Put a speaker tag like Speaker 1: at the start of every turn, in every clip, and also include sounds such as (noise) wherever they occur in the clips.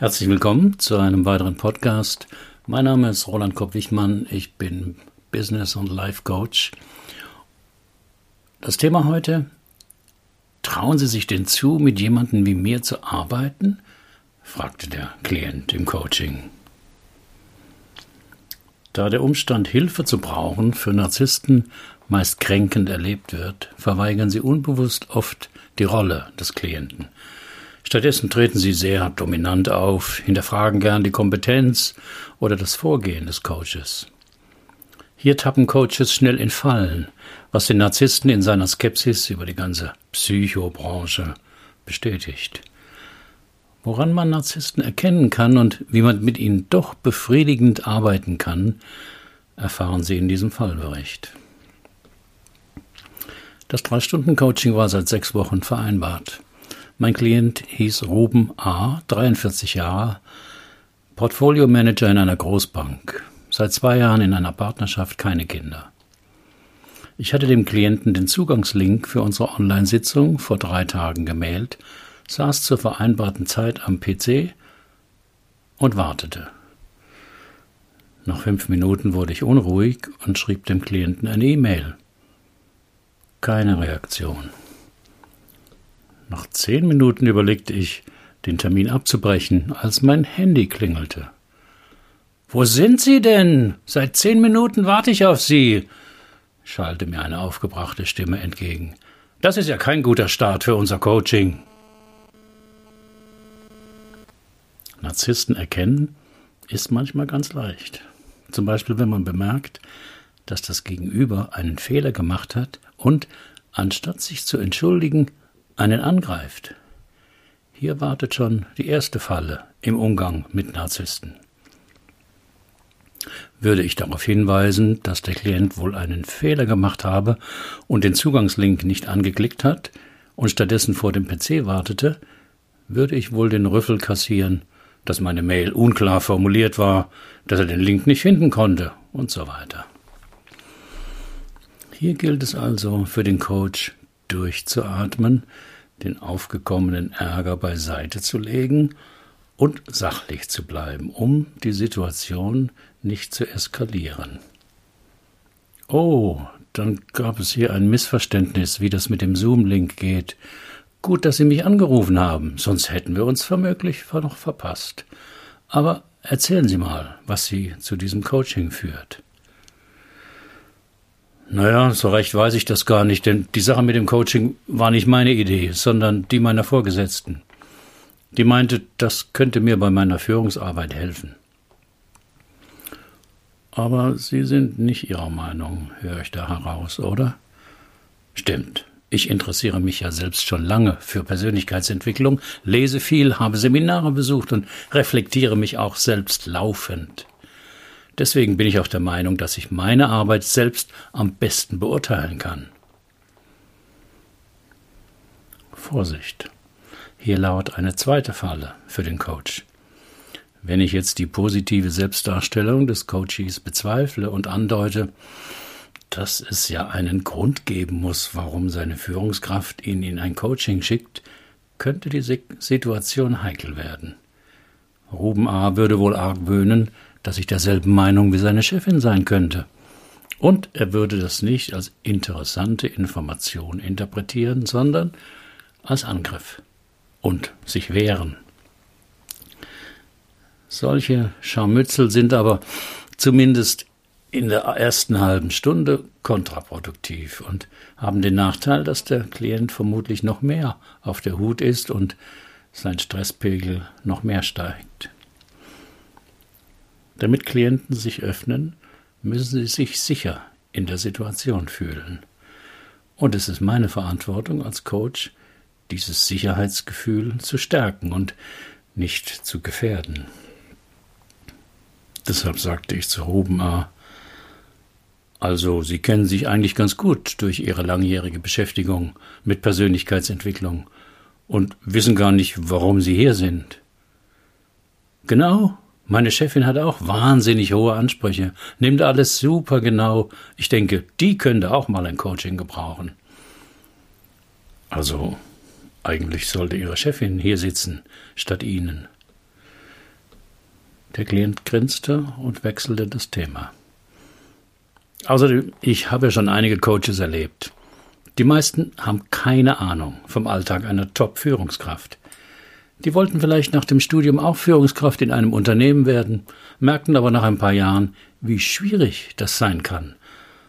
Speaker 1: Herzlich willkommen zu einem weiteren Podcast. Mein Name ist Roland Kopp-Wichmann. Ich bin Business- und Life Coach. Das Thema heute: Trauen Sie sich denn zu, mit jemandem wie mir zu arbeiten? fragte der Klient im Coaching. Da der Umstand, Hilfe zu brauchen, für Narzissten meist kränkend erlebt wird, verweigern sie unbewusst oft die Rolle des Klienten Stattdessen treten sie sehr dominant auf, hinterfragen gern die Kompetenz oder das Vorgehen des Coaches. Hier tappen Coaches schnell in Fallen, was den Narzissten in seiner Skepsis über die ganze Psychobranche bestätigt. Woran man Narzissten erkennen kann und wie man mit ihnen doch befriedigend arbeiten kann, erfahren Sie in diesem Fallbericht. Das Drei-Stunden-Coaching war seit sechs Wochen vereinbart. Mein Klient hieß Ruben A., 43 Jahre, Portfolio Manager in einer Großbank, seit zwei Jahren in einer Partnerschaft, keine Kinder. Ich hatte dem Klienten den Zugangslink für unsere Online-Sitzung vor drei Tagen gemailt, saß zur vereinbarten Zeit am PC und wartete. Nach fünf Minuten wurde ich unruhig und schrieb dem Klienten eine E-Mail. Keine Reaktion. Nach zehn Minuten überlegte ich, den Termin abzubrechen, als mein Handy klingelte. Wo sind Sie denn? Seit zehn Minuten warte ich auf Sie, schallte mir eine aufgebrachte Stimme entgegen. Das ist ja kein guter Start für unser Coaching. Narzissten erkennen ist manchmal ganz leicht. Zum Beispiel, wenn man bemerkt, dass das Gegenüber einen Fehler gemacht hat und, anstatt sich zu entschuldigen, einen angreift. Hier wartet schon die erste Falle im Umgang mit Narzissten. Würde ich darauf hinweisen, dass der Klient wohl einen Fehler gemacht habe und den Zugangslink nicht angeklickt hat und stattdessen vor dem PC wartete, würde ich wohl den Rüffel kassieren, dass meine Mail unklar formuliert war, dass er den Link nicht finden konnte und so weiter. Hier gilt es also für den Coach durchzuatmen, den aufgekommenen Ärger beiseite zu legen und sachlich zu bleiben, um die Situation nicht zu eskalieren. Oh, dann gab es hier ein Missverständnis, wie das mit dem Zoom-Link geht. Gut, dass Sie mich angerufen haben, sonst hätten wir uns vermöglich noch verpasst. Aber erzählen Sie mal, was Sie zu diesem Coaching führt. Naja, so recht weiß ich das gar nicht, denn die Sache mit dem Coaching war nicht meine Idee, sondern die meiner Vorgesetzten. Die meinte, das könnte mir bei meiner Führungsarbeit helfen. Aber Sie sind nicht Ihrer Meinung, höre ich da heraus, oder? Stimmt. Ich interessiere mich ja selbst schon lange für Persönlichkeitsentwicklung, lese viel, habe Seminare besucht und reflektiere mich auch selbst laufend. Deswegen bin ich auch der Meinung, dass ich meine Arbeit selbst am besten beurteilen kann. Vorsicht. Hier lauert eine zweite Falle für den Coach. Wenn ich jetzt die positive Selbstdarstellung des Coaches bezweifle und andeute, dass es ja einen Grund geben muss, warum seine Führungskraft ihn in ein Coaching schickt, könnte die Situation heikel werden. Ruben A. würde wohl argwöhnen, dass ich derselben Meinung wie seine Chefin sein könnte. Und er würde das nicht als interessante Information interpretieren, sondern als Angriff und sich wehren. Solche Scharmützel sind aber zumindest in der ersten halben Stunde kontraproduktiv und haben den Nachteil, dass der Klient vermutlich noch mehr auf der Hut ist und sein Stresspegel noch mehr steigt. Damit Klienten sich öffnen, müssen sie sich sicher in der Situation fühlen. Und es ist meine Verantwortung als Coach, dieses Sicherheitsgefühl zu stärken und nicht zu gefährden. Deshalb sagte ich zu Ruben A., also, Sie kennen sich eigentlich ganz gut durch Ihre langjährige Beschäftigung mit Persönlichkeitsentwicklung und wissen gar nicht, warum Sie hier sind. Genau, meine Chefin hat auch wahnsinnig hohe Ansprüche, nimmt alles super genau. Ich denke, die könnte auch mal ein Coaching gebrauchen. Also, eigentlich sollte Ihre Chefin hier sitzen, statt Ihnen. Der Klient grinste und wechselte das Thema. Außerdem, ich habe ja schon einige Coaches erlebt. Die meisten haben keine Ahnung vom Alltag einer Top-Führungskraft. Die wollten vielleicht nach dem Studium auch Führungskraft in einem Unternehmen werden, merkten aber nach ein paar Jahren, wie schwierig das sein kann,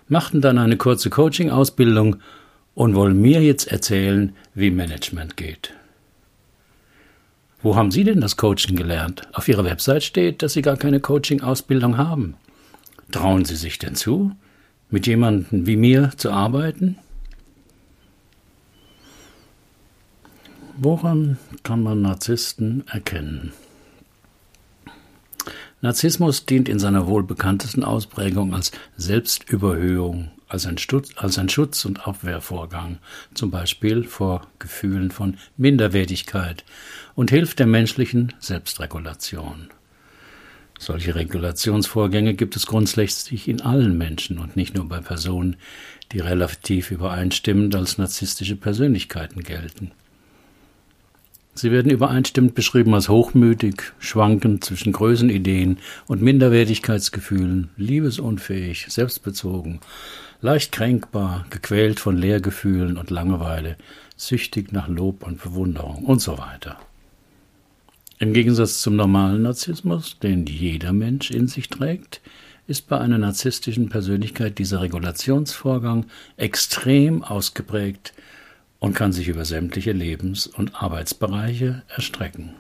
Speaker 1: machten dann eine kurze Coaching-Ausbildung und wollen mir jetzt erzählen, wie Management geht. Wo haben Sie denn das Coaching gelernt? Auf Ihrer Website steht, dass Sie gar keine Coaching-Ausbildung haben. Trauen Sie sich denn zu, mit jemandem wie mir zu arbeiten? Woran kann man Narzissten erkennen? Narzissmus dient in seiner wohl bekanntesten Ausprägung als Selbstüberhöhung, als ein, Stutz, als ein Schutz- und Abwehrvorgang, zum Beispiel vor Gefühlen von Minderwertigkeit und hilft der menschlichen Selbstregulation. Solche Regulationsvorgänge gibt es grundsätzlich in allen Menschen und nicht nur bei Personen, die relativ übereinstimmend als narzisstische Persönlichkeiten gelten. Sie werden übereinstimmend beschrieben als hochmütig, schwankend zwischen Größenideen und Minderwertigkeitsgefühlen, liebesunfähig, selbstbezogen, leicht kränkbar, gequält von Leergefühlen und Langeweile, süchtig nach Lob und Bewunderung und so weiter. Im Gegensatz zum normalen Narzissmus, den jeder Mensch in sich trägt, ist bei einer narzisstischen Persönlichkeit dieser Regulationsvorgang extrem ausgeprägt und kann sich über sämtliche Lebens- und Arbeitsbereiche erstrecken.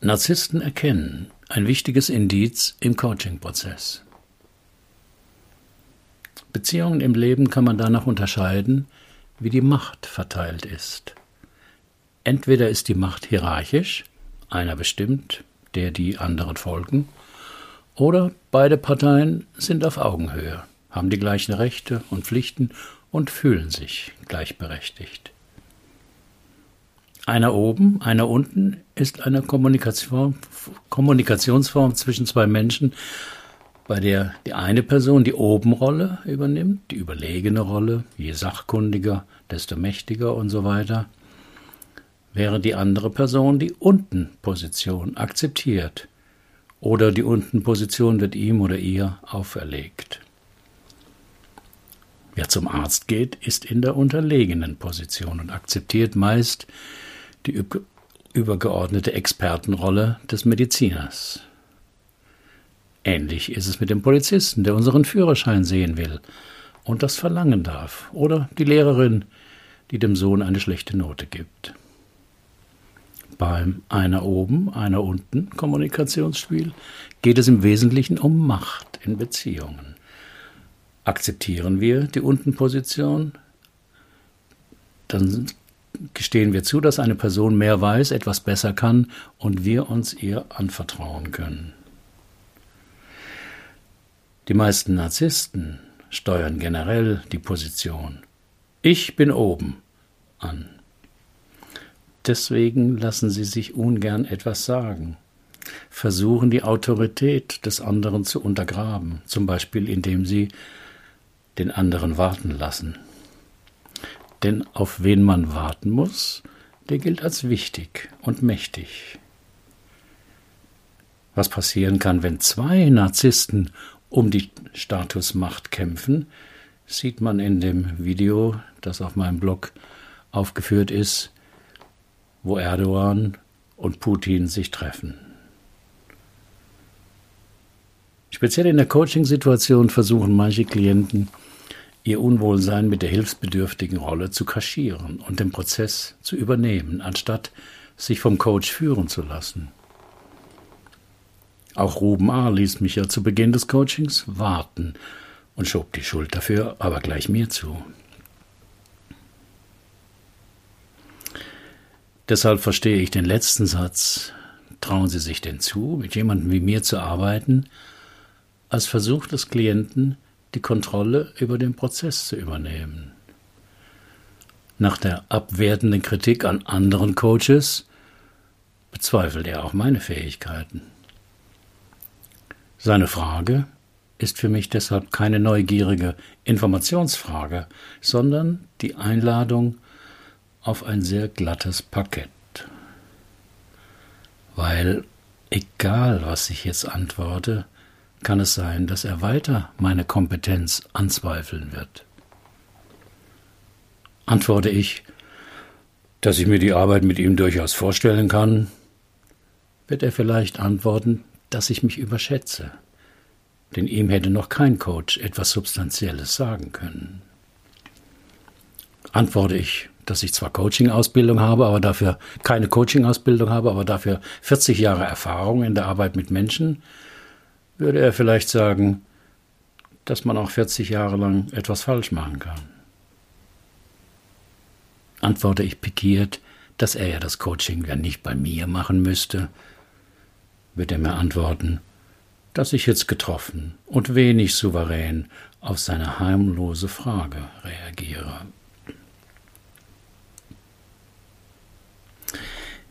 Speaker 1: Narzissten erkennen ein wichtiges Indiz im Coaching-Prozess. Beziehungen im Leben kann man danach unterscheiden, wie die Macht verteilt ist. Entweder ist die Macht hierarchisch, einer bestimmt, der die anderen folgen, oder beide Parteien sind auf Augenhöhe haben die gleichen Rechte und Pflichten und fühlen sich gleichberechtigt. Einer oben, einer unten ist eine Kommunikation, Kommunikationsform zwischen zwei Menschen, bei der die eine Person die Obenrolle übernimmt, die überlegene Rolle, je sachkundiger, desto mächtiger und so weiter, während die andere Person die Untenposition akzeptiert oder die Untenposition wird ihm oder ihr auferlegt. Wer zum Arzt geht, ist in der unterlegenen Position und akzeptiert meist die übergeordnete Expertenrolle des Mediziners. Ähnlich ist es mit dem Polizisten, der unseren Führerschein sehen will und das verlangen darf, oder die Lehrerin, die dem Sohn eine schlechte Note gibt. Beim einer oben, einer unten Kommunikationsspiel geht es im Wesentlichen um Macht in Beziehungen. Akzeptieren wir die Untenposition, dann gestehen wir zu, dass eine Person mehr weiß, etwas besser kann und wir uns ihr anvertrauen können. Die meisten Narzissten steuern generell die Position Ich bin oben an. Deswegen lassen sie sich ungern etwas sagen, versuchen die Autorität des anderen zu untergraben, zum Beispiel indem sie den anderen warten lassen. Denn auf wen man warten muss, der gilt als wichtig und mächtig. Was passieren kann, wenn zwei Narzissten um die Statusmacht kämpfen, sieht man in dem Video, das auf meinem Blog aufgeführt ist, wo Erdogan und Putin sich treffen. Speziell in der Coaching-Situation versuchen manche Klienten, ihr Unwohlsein mit der hilfsbedürftigen Rolle zu kaschieren und den Prozess zu übernehmen, anstatt sich vom Coach führen zu lassen. Auch Ruben A. ließ mich ja zu Beginn des Coachings warten und schob die Schuld dafür aber gleich mir zu. Deshalb verstehe ich den letzten Satz, trauen Sie sich denn zu, mit jemandem wie mir zu arbeiten, als Versuch des Klienten, die Kontrolle über den Prozess zu übernehmen. Nach der abwertenden Kritik an anderen Coaches bezweifelt er auch meine Fähigkeiten. Seine Frage ist für mich deshalb keine neugierige Informationsfrage, sondern die Einladung auf ein sehr glattes Parkett. weil egal was ich jetzt antworte, kann es sein, dass er weiter meine Kompetenz anzweifeln wird. Antworte ich, dass ich mir die Arbeit mit ihm durchaus vorstellen kann, wird er vielleicht antworten, dass ich mich überschätze, denn ihm hätte noch kein Coach etwas Substanzielles sagen können. Antworte ich, dass ich zwar Coaching-Ausbildung habe, aber dafür keine Coaching-Ausbildung habe, aber dafür 40 Jahre Erfahrung in der Arbeit mit Menschen, würde er vielleicht sagen, dass man auch 40 Jahre lang etwas falsch machen kann. Antworte ich pikiert, dass er ja das Coaching ja nicht bei mir machen müsste, wird er mir antworten, dass ich jetzt getroffen und wenig souverän auf seine heimlose Frage reagiere.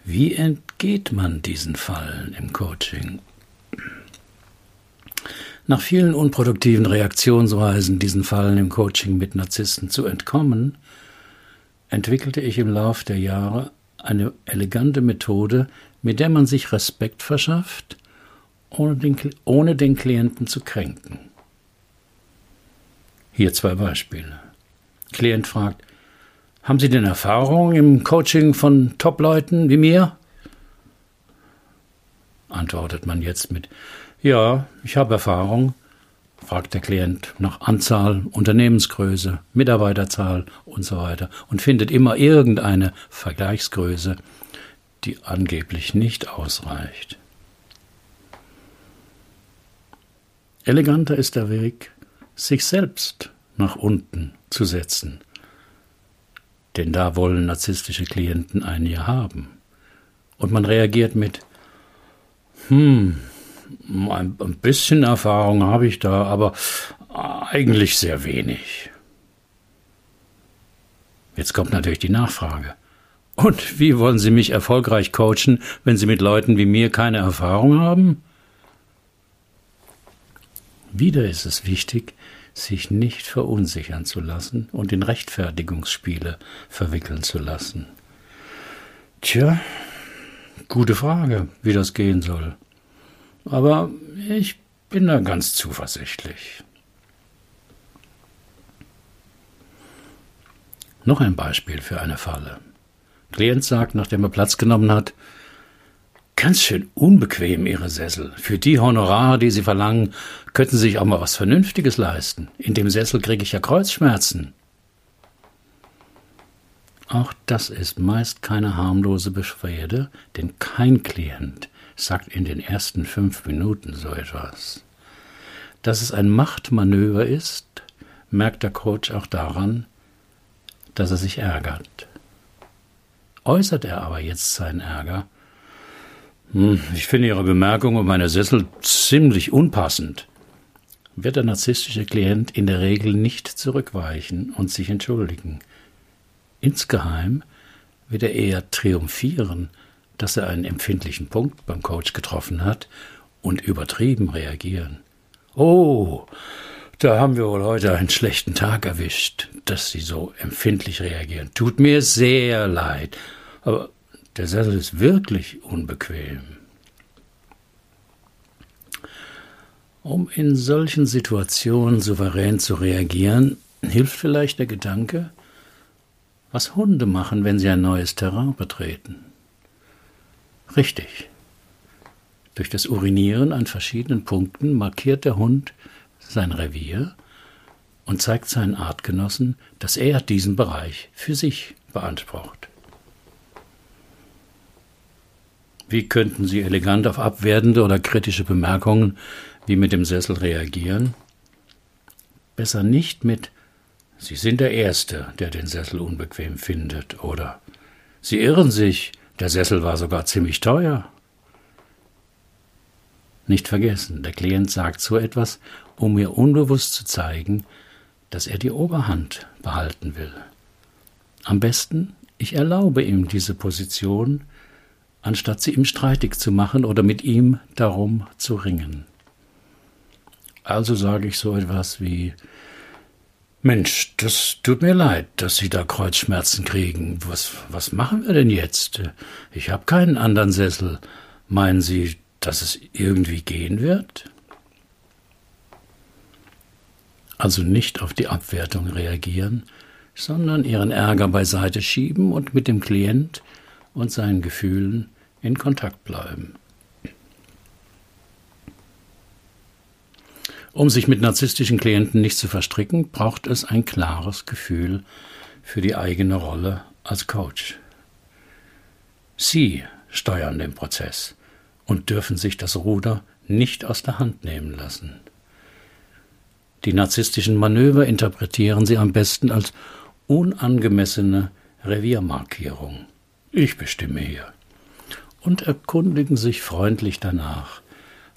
Speaker 1: Wie entgeht man diesen Fallen im Coaching? Nach vielen unproduktiven Reaktionsweisen diesen Fallen im Coaching mit Narzissten zu entkommen, entwickelte ich im Lauf der Jahre eine elegante Methode, mit der man sich Respekt verschafft, ohne den, ohne den Klienten zu kränken. Hier zwei Beispiele. Klient fragt, haben Sie denn Erfahrung im Coaching von Top-Leuten wie mir? Antwortet man jetzt mit Ja, ich habe Erfahrung, fragt der Klient nach Anzahl, Unternehmensgröße, Mitarbeiterzahl und so weiter und findet immer irgendeine Vergleichsgröße, die angeblich nicht ausreicht. Eleganter ist der Weg, sich selbst nach unten zu setzen denn da wollen narzisstische Klienten einen ja haben. Und man reagiert mit, hm, ein, bisschen Erfahrung habe ich da, aber eigentlich sehr wenig. Jetzt kommt natürlich die Nachfrage. Und wie wollen Sie mich erfolgreich coachen, wenn Sie mit Leuten wie mir keine Erfahrung haben? Wieder ist es wichtig, sich nicht verunsichern zu lassen und in Rechtfertigungsspiele verwickeln zu lassen. Tja, gute Frage, wie das gehen soll. Aber ich bin da ganz zuversichtlich. Noch ein Beispiel für eine Falle. Klient sagt, nachdem er Platz genommen hat, Ganz schön unbequem, Ihre Sessel. Für die Honorare, die Sie verlangen, könnten Sie sich auch mal was Vernünftiges leisten. In dem Sessel kriege ich ja Kreuzschmerzen. Auch das ist meist keine harmlose Beschwerde, denn kein Klient sagt in den ersten fünf Minuten so etwas. Dass es ein Machtmanöver ist, merkt der Coach auch daran, dass er sich ärgert. Äußert er aber jetzt seinen Ärger, hm, ich finde Ihre Bemerkung um meine Sessel ziemlich unpassend. Wird der narzisstische Klient in der Regel nicht zurückweichen und sich entschuldigen. Insgeheim wird er eher triumphieren, dass er einen empfindlichen Punkt beim Coach getroffen hat und übertrieben reagieren. Oh, da haben wir wohl heute einen schlechten Tag erwischt, dass Sie so empfindlich reagieren. Tut mir sehr leid. Aber der Sessel ist wirklich unbequem. Um in solchen Situationen souverän zu reagieren, hilft vielleicht der Gedanke, was Hunde machen, wenn sie ein neues Terrain betreten. Richtig. Durch das Urinieren an verschiedenen Punkten markiert der Hund sein Revier und zeigt seinen Artgenossen, dass er diesen Bereich für sich beansprucht. Wie könnten Sie elegant auf abwertende oder kritische Bemerkungen wie mit dem Sessel reagieren? Besser nicht mit Sie sind der Erste, der den Sessel unbequem findet, oder Sie irren sich, der Sessel war sogar ziemlich teuer. Nicht vergessen, der Klient sagt so etwas, um mir unbewusst zu zeigen, dass er die Oberhand behalten will. Am besten, ich erlaube ihm diese Position, anstatt sie ihm streitig zu machen oder mit ihm darum zu ringen. Also sage ich so etwas wie Mensch, das tut mir leid, dass Sie da Kreuzschmerzen kriegen. Was, was machen wir denn jetzt? Ich habe keinen anderen Sessel. Meinen Sie, dass es irgendwie gehen wird? Also nicht auf die Abwertung reagieren, sondern ihren Ärger beiseite schieben und mit dem Klient und seinen Gefühlen in Kontakt bleiben. Um sich mit narzisstischen Klienten nicht zu verstricken, braucht es ein klares Gefühl für die eigene Rolle als Coach. Sie steuern den Prozess und dürfen sich das Ruder nicht aus der Hand nehmen lassen. Die narzisstischen Manöver interpretieren sie am besten als unangemessene Reviermarkierung. Ich bestimme hier. Und erkundigen sich freundlich danach,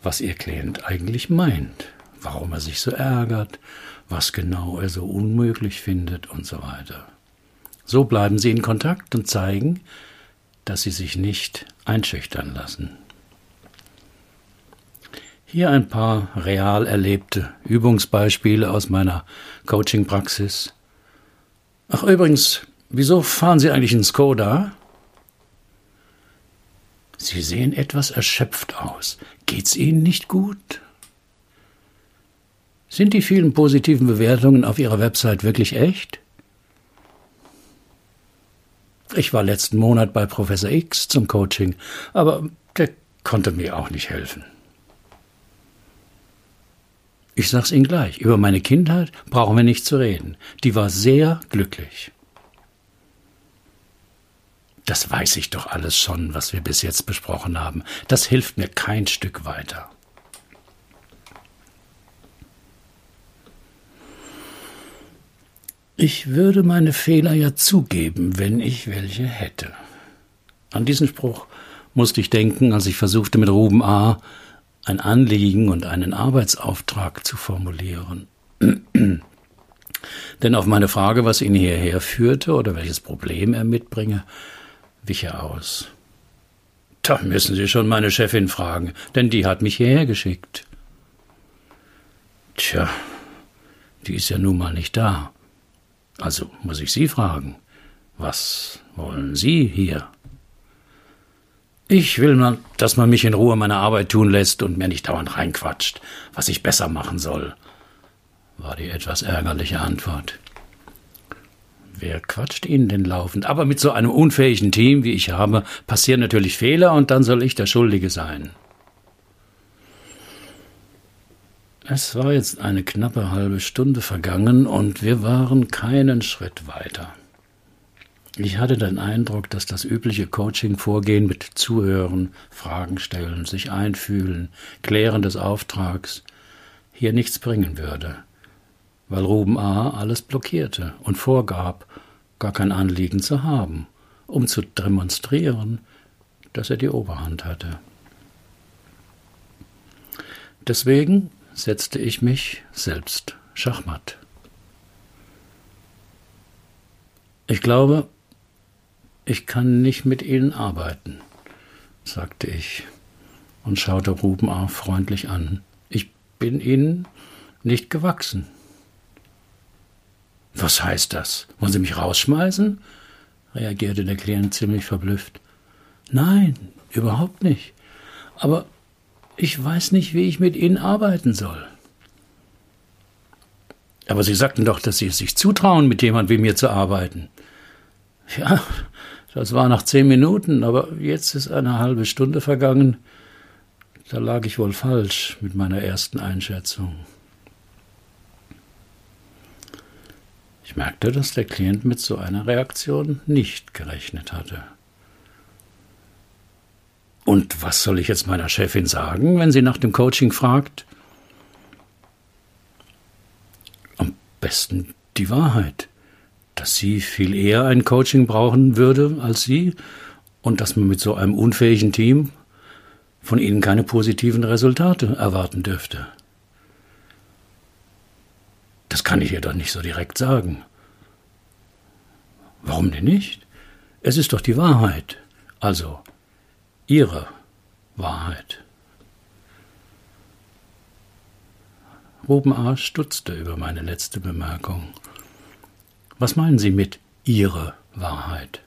Speaker 1: was ihr Klient eigentlich meint, warum er sich so ärgert, was genau er so unmöglich findet und so weiter. So bleiben sie in Kontakt und zeigen, dass sie sich nicht einschüchtern lassen. Hier ein paar real erlebte Übungsbeispiele aus meiner Coaching-Praxis. Ach übrigens, wieso fahren Sie eigentlich in Skoda? Sie sehen etwas erschöpft aus. Geht's Ihnen nicht gut? Sind die vielen positiven Bewertungen auf Ihrer Website wirklich echt? Ich war letzten Monat bei Professor X zum Coaching, aber der konnte mir auch nicht helfen. Ich sag's Ihnen gleich, über meine Kindheit brauchen wir nicht zu reden. Die war sehr glücklich. Das weiß ich doch alles schon, was wir bis jetzt besprochen haben. Das hilft mir kein Stück weiter. Ich würde meine Fehler ja zugeben, wenn ich welche hätte. An diesen Spruch musste ich denken, als ich versuchte, mit Ruben A ein Anliegen und einen Arbeitsauftrag zu formulieren. (clears throat) Denn auf meine Frage, was ihn hierher führte oder welches Problem er mitbringe, wich er aus. Da müssen Sie schon meine Chefin fragen, denn die hat mich hierher geschickt. Tja, die ist ja nun mal nicht da. Also muss ich Sie fragen, was wollen Sie hier? Ich will, mal, dass man mich in Ruhe meine Arbeit tun lässt und mir nicht dauernd reinquatscht, was ich besser machen soll, war die etwas ärgerliche Antwort. Wer quatscht Ihnen denn laufend? Aber mit so einem unfähigen Team, wie ich habe, passieren natürlich Fehler und dann soll ich der Schuldige sein. Es war jetzt eine knappe halbe Stunde vergangen und wir waren keinen Schritt weiter. Ich hatte den Eindruck, dass das übliche Coaching-Vorgehen mit Zuhören, Fragen stellen, sich einfühlen, Klären des Auftrags hier nichts bringen würde, weil Ruben A. alles blockierte und vorgab, gar kein Anliegen zu haben, um zu demonstrieren, dass er die Oberhand hatte. Deswegen setzte ich mich selbst Schachmatt. Ich glaube, ich kann nicht mit Ihnen arbeiten, sagte ich und schaute Ruben A. freundlich an. Ich bin Ihnen nicht gewachsen. Was heißt das? Wollen Sie mich rausschmeißen? reagierte der Klient ziemlich verblüfft. Nein, überhaupt nicht. Aber ich weiß nicht, wie ich mit Ihnen arbeiten soll. Aber Sie sagten doch, dass Sie es sich zutrauen, mit jemand wie mir zu arbeiten. Ja, das war nach zehn Minuten, aber jetzt ist eine halbe Stunde vergangen. Da lag ich wohl falsch mit meiner ersten Einschätzung. Ich merkte, dass der Klient mit so einer Reaktion nicht gerechnet hatte. Und was soll ich jetzt meiner Chefin sagen, wenn sie nach dem Coaching fragt? Am besten die Wahrheit dass sie viel eher ein Coaching brauchen würde als sie und dass man mit so einem unfähigen Team von ihnen keine positiven Resultate erwarten dürfte. Das kann ich ihr doch nicht so direkt sagen. Warum denn nicht? Es ist doch die Wahrheit, also ihre Wahrheit. Ruben A. stutzte über meine letzte Bemerkung. Was meinen Sie mit Ihre Wahrheit?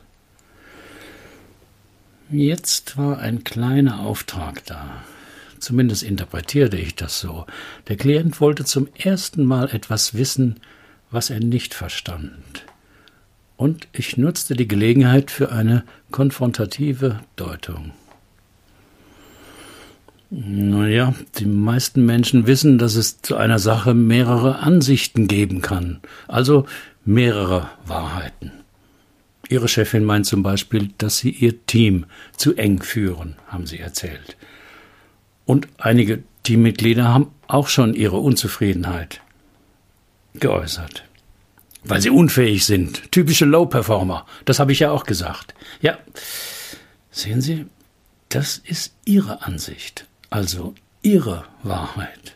Speaker 1: Jetzt war ein kleiner Auftrag da. Zumindest interpretierte ich das so. Der Klient wollte zum ersten Mal etwas wissen, was er nicht verstand. Und ich nutzte die Gelegenheit für eine konfrontative Deutung. Naja, die meisten Menschen wissen, dass es zu einer Sache mehrere Ansichten geben kann, also mehrere Wahrheiten. Ihre Chefin meint zum Beispiel, dass Sie Ihr Team zu eng führen, haben Sie erzählt. Und einige Teammitglieder haben auch schon ihre Unzufriedenheit geäußert. Weil sie unfähig sind. Typische Low-Performer. Das habe ich ja auch gesagt. Ja, sehen Sie, das ist Ihre Ansicht, also Ihre Wahrheit.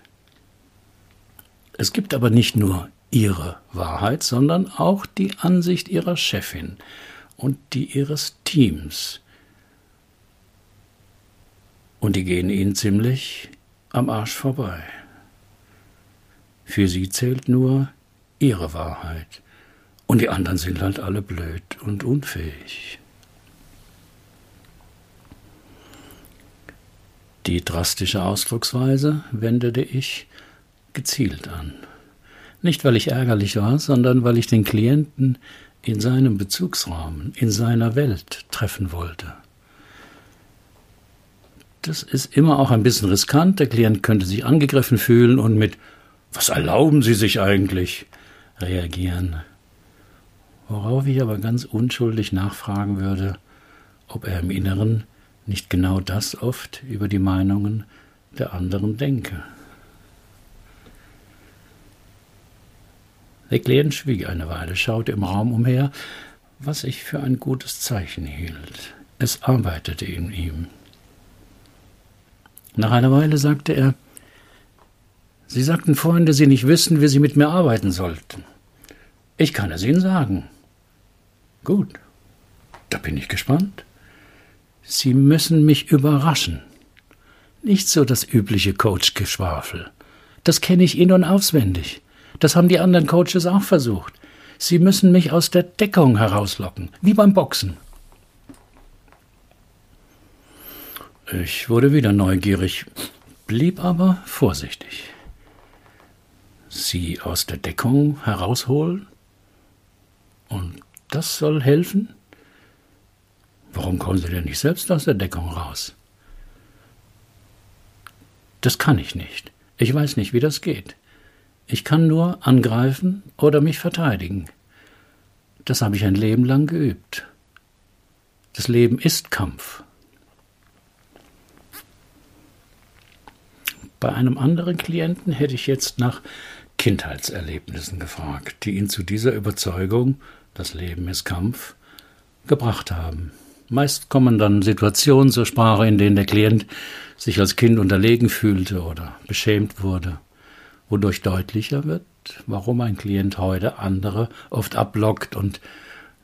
Speaker 1: Es gibt aber nicht nur Ihre Wahrheit, sondern auch die Ansicht Ihrer Chefin und die Ihres Teams. Und die gehen Ihnen ziemlich am Arsch vorbei. Für Sie zählt nur Ihre Wahrheit. Und die anderen sind halt alle blöd und unfähig. Die drastische Ausdrucksweise wendete ich gezielt an. Nicht, weil ich ärgerlich war, sondern weil ich den Klienten in seinem Bezugsrahmen, in seiner Welt treffen wollte. Das ist immer auch ein bisschen riskant. Der Klient könnte sich angegriffen fühlen und mit Was erlauben Sie sich eigentlich? reagieren. Worauf ich aber ganz unschuldig nachfragen würde, ob er im Inneren nicht genau das oft über die Meinungen der anderen denke. Der Klient schwieg eine Weile, schaute im Raum umher, was ich für ein gutes Zeichen hielt. Es arbeitete in ihm. Nach einer Weile sagte er, Sie sagten vorhin, dass Sie nicht wüssten, wie Sie mit mir arbeiten sollten. Ich kann es Ihnen sagen. Gut, da bin ich gespannt. Sie müssen mich überraschen. Nicht so das übliche Coach-Geschwafel. Das kenne ich in- und auswendig. Das haben die anderen Coaches auch versucht. Sie müssen mich aus der Deckung herauslocken, wie beim Boxen. Ich wurde wieder neugierig, blieb aber vorsichtig. Sie aus der Deckung herausholen? Und das soll helfen? Warum kommen Sie denn nicht selbst aus der Deckung raus? Das kann ich nicht. Ich weiß nicht, wie das geht. Ich kann nur angreifen oder mich verteidigen. Das habe ich ein Leben lang geübt. Das Leben ist Kampf. Bei einem anderen Klienten hätte ich jetzt nach Kindheitserlebnissen gefragt, die ihn zu dieser Überzeugung, das Leben ist Kampf, gebracht haben. Meist kommen dann Situationen zur Sprache, in denen der Klient sich als Kind unterlegen fühlte oder beschämt wurde wodurch deutlicher wird, warum ein Klient heute andere oft ablockt und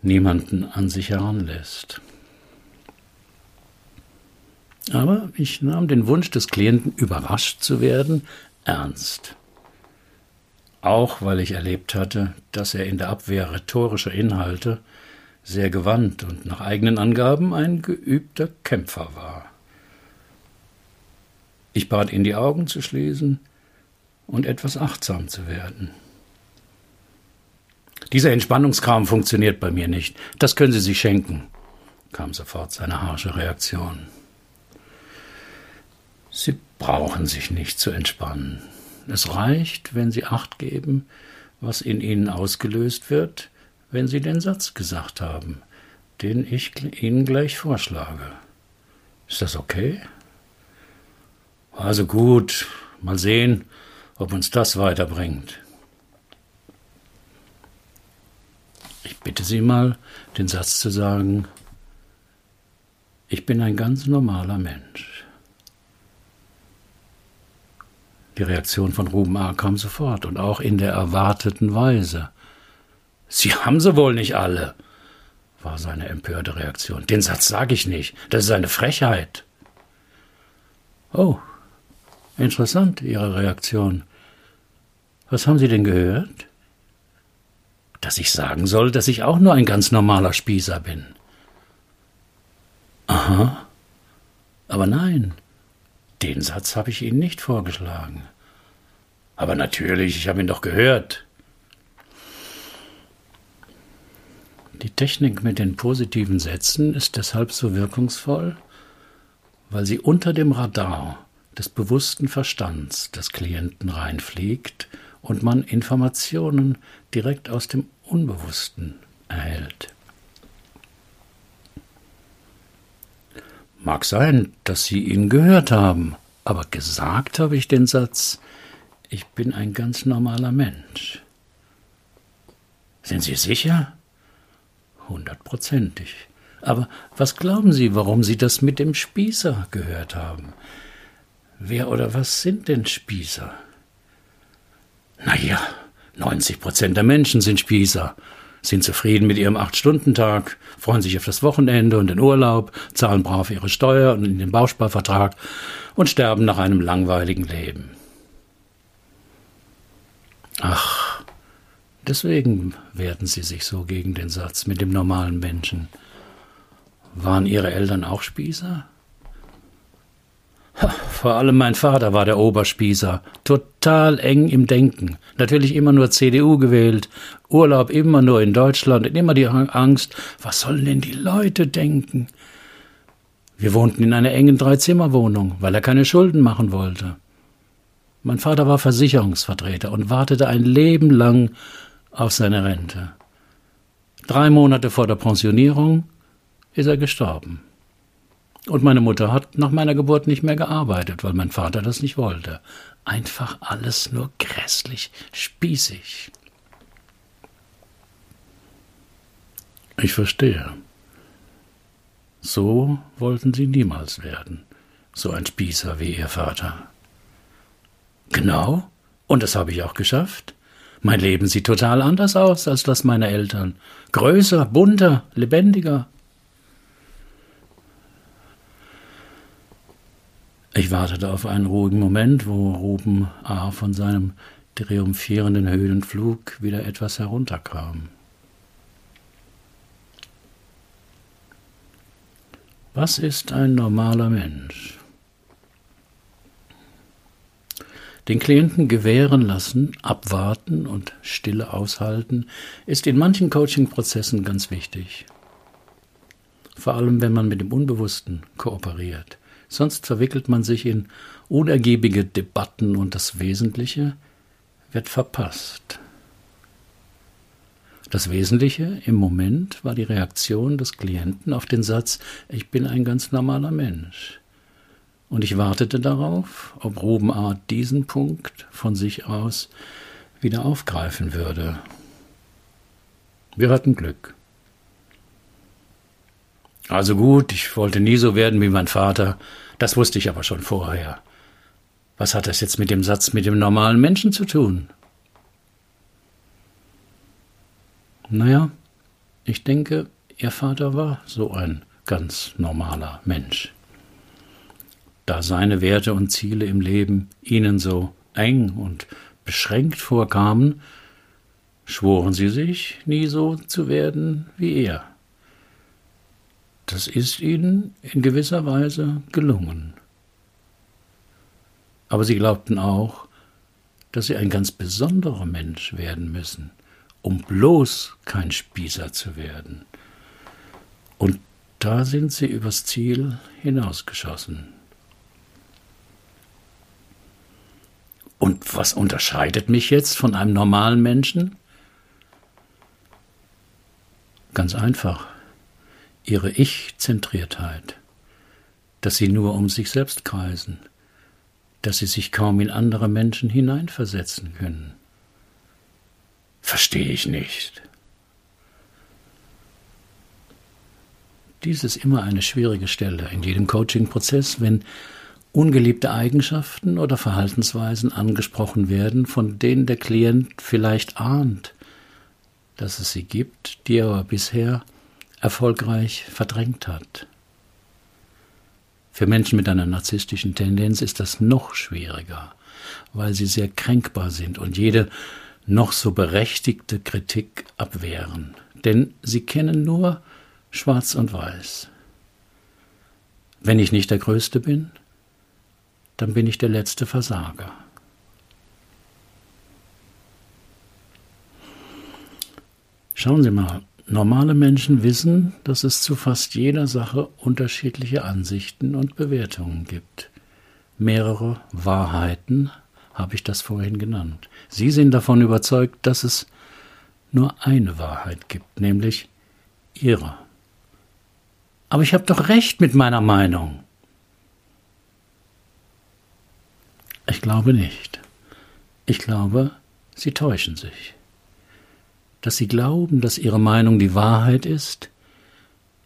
Speaker 1: niemanden an sich heranlässt. Aber ich nahm den Wunsch des Klienten, überrascht zu werden, ernst. Auch weil ich erlebt hatte, dass er in der Abwehr rhetorischer Inhalte sehr gewandt und nach eigenen Angaben ein geübter Kämpfer war. Ich bat ihn, die Augen zu schließen, und etwas achtsam zu werden. Dieser Entspannungskram funktioniert bei mir nicht. Das können Sie sich schenken, kam sofort seine harsche Reaktion. Sie brauchen sich nicht zu entspannen. Es reicht, wenn Sie acht geben, was in Ihnen ausgelöst wird, wenn Sie den Satz gesagt haben, den ich Ihnen gleich vorschlage. Ist das okay? Also gut, mal sehen, ob uns das weiterbringt. Ich bitte Sie mal, den Satz zu sagen, ich bin ein ganz normaler Mensch. Die Reaktion von Ruben A. kam sofort und auch in der erwarteten Weise. Sie haben sie wohl nicht alle, war seine empörte Reaktion. Den Satz sage ich nicht, das ist eine Frechheit. Oh, Interessant, Ihre Reaktion. Was haben Sie denn gehört? Dass ich sagen soll, dass ich auch nur ein ganz normaler Spießer bin. Aha. Aber nein, den Satz habe ich Ihnen nicht vorgeschlagen. Aber natürlich, ich habe ihn doch gehört. Die Technik mit den positiven Sätzen ist deshalb so wirkungsvoll, weil sie unter dem Radar des bewussten Verstands des Klienten reinfliegt und man Informationen direkt aus dem Unbewussten erhält. Mag sein, dass Sie ihn gehört haben, aber gesagt habe ich den Satz, ich bin ein ganz normaler Mensch. Sind Sie sicher? Hundertprozentig. Aber was glauben Sie, warum Sie das mit dem Spießer gehört haben? Wer oder was sind denn Spießer? Na ja, 90 Prozent der Menschen sind Spießer, sind zufrieden mit ihrem Acht-Stunden-Tag, freuen sich auf das Wochenende und den Urlaub, zahlen brav ihre Steuer und in den Bausparvertrag und sterben nach einem langweiligen Leben. Ach, deswegen wehrten sie sich so gegen den Satz mit dem normalen Menschen. Waren ihre Eltern auch Spießer? Vor allem mein Vater war der Oberspießer, total eng im Denken, natürlich immer nur CDU gewählt, Urlaub immer nur in Deutschland und immer die Angst, was sollen denn die Leute denken? Wir wohnten in einer engen Dreizimmerwohnung, weil er keine Schulden machen wollte. Mein Vater war Versicherungsvertreter und wartete ein Leben lang auf seine Rente. Drei Monate vor der Pensionierung ist er gestorben. Und meine Mutter hat nach meiner Geburt nicht mehr gearbeitet, weil mein Vater das nicht wollte. Einfach alles nur grässlich, spießig. Ich verstehe. So wollten Sie niemals werden, so ein Spießer wie Ihr Vater. Genau, und das habe ich auch geschafft. Mein Leben sieht total anders aus als das meiner Eltern. Größer, bunter, lebendiger. Ich wartete auf einen ruhigen Moment, wo Ruben A. von seinem triumphierenden Höhenflug wieder etwas herunterkam. Was ist ein normaler Mensch? Den Klienten gewähren lassen, abwarten und Stille aushalten, ist in manchen Coaching-Prozessen ganz wichtig. Vor allem, wenn man mit dem Unbewussten kooperiert. Sonst verwickelt man sich in unergiebige Debatten und das Wesentliche wird verpasst. Das Wesentliche im Moment war die Reaktion des Klienten auf den Satz Ich bin ein ganz normaler Mensch. Und ich wartete darauf, ob Ruben A. diesen Punkt von sich aus wieder aufgreifen würde. Wir hatten Glück. Also gut, ich wollte nie so werden wie mein Vater, das wusste ich aber schon vorher. Was hat das jetzt mit dem Satz mit dem normalen Menschen zu tun? Naja, ich denke, Ihr Vater war so ein ganz normaler Mensch. Da seine Werte und Ziele im Leben Ihnen so eng und beschränkt vorkamen, schworen Sie sich, nie so zu werden wie er. Das ist ihnen in gewisser Weise gelungen. Aber sie glaubten auch, dass sie ein ganz besonderer Mensch werden müssen, um bloß kein Spießer zu werden. Und da sind sie übers Ziel hinausgeschossen. Und was unterscheidet mich jetzt von einem normalen Menschen? Ganz einfach ihre Ich-Zentriertheit, dass sie nur um sich selbst kreisen, dass sie sich kaum in andere Menschen hineinversetzen können. Verstehe ich nicht. Dies ist immer eine schwierige Stelle in jedem Coaching-Prozess, wenn ungeliebte Eigenschaften oder Verhaltensweisen angesprochen werden, von denen der Klient vielleicht ahnt, dass es sie gibt, die er aber bisher erfolgreich verdrängt hat. Für Menschen mit einer narzisstischen Tendenz ist das noch schwieriger, weil sie sehr kränkbar sind und jede noch so berechtigte Kritik abwehren. Denn sie kennen nur Schwarz und Weiß. Wenn ich nicht der Größte bin, dann bin ich der letzte Versager. Schauen Sie mal, normale Menschen wissen, dass es zu fast jeder Sache unterschiedliche Ansichten und Bewertungen gibt. Mehrere Wahrheiten habe ich das vorhin genannt. Sie sind davon überzeugt, dass es nur eine Wahrheit gibt, nämlich Ihre. Aber ich habe doch recht mit meiner Meinung. Ich glaube nicht. Ich glaube, Sie täuschen sich dass sie glauben, dass ihre Meinung die Wahrheit ist,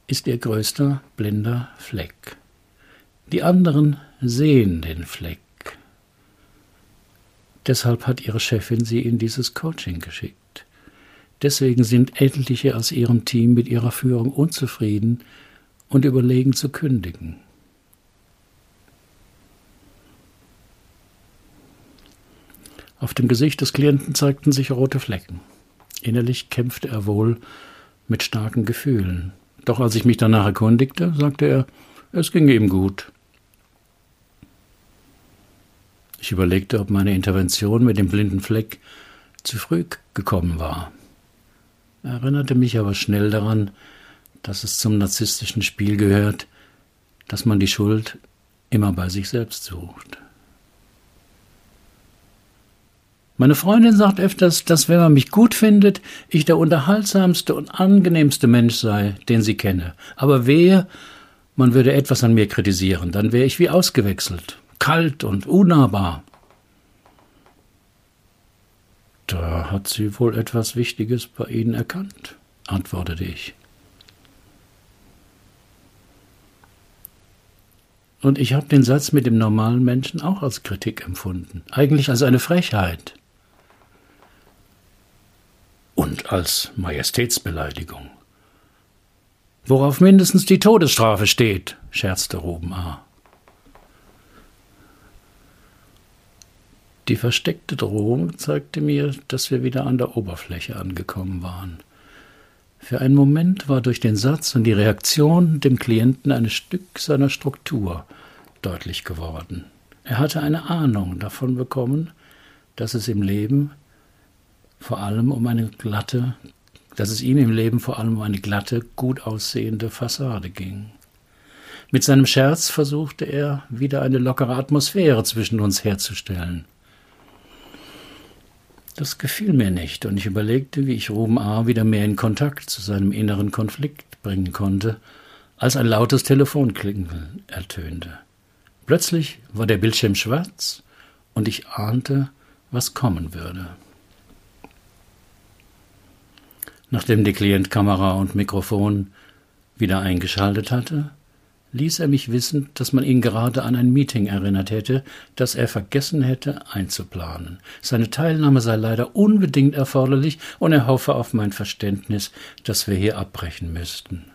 Speaker 1: ist ihr größter blinder Fleck. Die anderen sehen den Fleck. Deshalb hat ihre Chefin sie in dieses Coaching geschickt. Deswegen sind etliche aus ihrem Team mit ihrer Führung unzufrieden und überlegen zu kündigen. Auf dem Gesicht des Klienten zeigten sich rote Flecken. Innerlich kämpfte er wohl mit starken Gefühlen. Doch als ich mich danach erkundigte, sagte er, es ging ihm gut. Ich überlegte, ob meine Intervention mit dem blinden Fleck zu früh gekommen war. Er erinnerte mich aber schnell daran, dass es zum narzisstischen Spiel gehört, dass man die Schuld immer bei sich selbst sucht. Meine Freundin sagt öfters, dass wenn man mich gut findet, ich der unterhaltsamste und angenehmste Mensch sei, den sie kenne. Aber wehe, man würde etwas an mir kritisieren, dann wäre ich wie ausgewechselt, kalt und unnahbar. Da hat sie wohl etwas Wichtiges bei Ihnen erkannt, antwortete ich. Und ich habe den Satz mit dem normalen Menschen auch als Kritik empfunden, eigentlich als eine Frechheit und als Majestätsbeleidigung. Worauf mindestens die Todesstrafe steht, scherzte Ruben A. Die versteckte Drohung zeigte mir, dass wir wieder an der Oberfläche angekommen waren. Für einen Moment war durch den Satz und die Reaktion dem Klienten ein Stück seiner Struktur deutlich geworden. Er hatte eine Ahnung davon bekommen, dass es im Leben vor allem um eine glatte, dass es ihm im Leben vor allem um eine glatte, gut aussehende Fassade ging. Mit seinem Scherz versuchte er, wieder eine lockere Atmosphäre zwischen uns herzustellen. Das gefiel mir nicht, und ich überlegte, wie ich Ruben A. wieder mehr in Kontakt zu seinem inneren Konflikt bringen konnte, als ein lautes Telefonklingeln ertönte. Plötzlich war der Bildschirm schwarz, und ich ahnte, was kommen würde. Nachdem der Klient Kamera und Mikrofon wieder eingeschaltet hatte, ließ er mich wissen, dass man ihn gerade an ein Meeting erinnert hätte, das er vergessen hätte einzuplanen. Seine Teilnahme sei leider unbedingt erforderlich und er hoffe auf mein Verständnis, dass wir hier abbrechen müssten.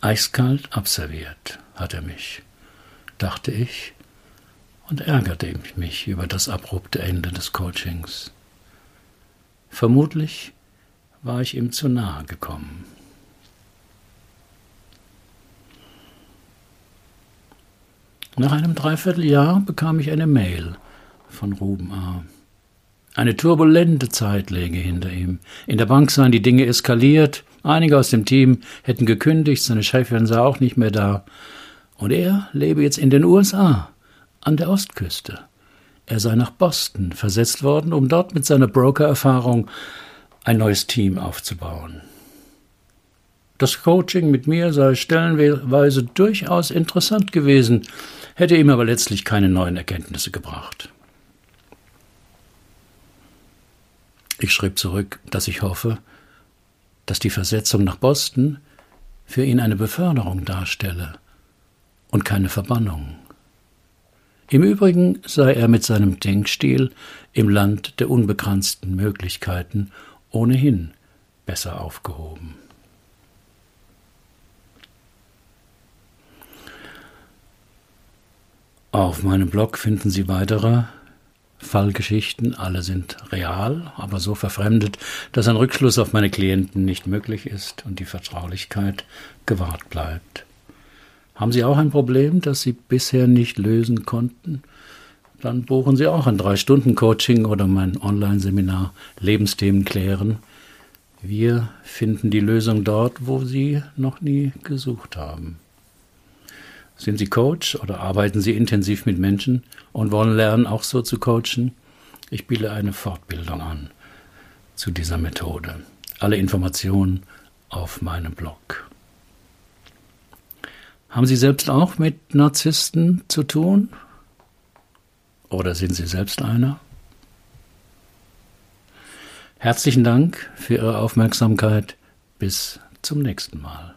Speaker 1: Eiskalt abserviert hat er mich, dachte ich, und ärgerte mich über das abrupte Ende des Coachings. Vermutlich war ich ihm zu nahe gekommen. Nach einem Dreivierteljahr bekam ich eine Mail von Ruben A. Eine turbulente Zeit läge hinter ihm. In der Bank seien die Dinge eskaliert, einige aus dem Team hätten gekündigt, seine Chefin sei auch nicht mehr da. Und er lebe jetzt in den USA, an der Ostküste. Er sei nach Boston versetzt worden, um dort mit seiner Broker-Erfahrung ein neues Team aufzubauen. Das Coaching mit mir sei stellenweise durchaus interessant gewesen, hätte ihm aber letztlich keine neuen Erkenntnisse gebracht. Ich schrieb zurück, dass ich hoffe, dass die Versetzung nach Boston für ihn eine Beförderung darstelle und keine Verbannung. Im Übrigen sei er mit seinem Denkstil im Land der unbegrenzten Möglichkeiten ohnehin besser aufgehoben. Auf meinem Blog finden Sie weitere Fallgeschichten, alle sind real, aber so verfremdet, dass ein Rückschluss auf meine Klienten nicht möglich ist und die Vertraulichkeit gewahrt bleibt. Haben Sie auch ein Problem, das Sie bisher nicht lösen konnten? Dann buchen Sie auch ein Drei-Stunden-Coaching oder mein Online-Seminar Lebensthemen klären. Wir finden die Lösung dort, wo Sie noch nie gesucht haben. Sind Sie Coach oder arbeiten Sie intensiv mit Menschen und wollen lernen, auch so zu coachen? Ich biete eine Fortbildung an zu dieser Methode. Alle Informationen auf meinem Blog. Haben Sie selbst auch mit Narzissten zu tun? Oder sind Sie selbst einer? Herzlichen Dank für Ihre Aufmerksamkeit. Bis zum nächsten Mal.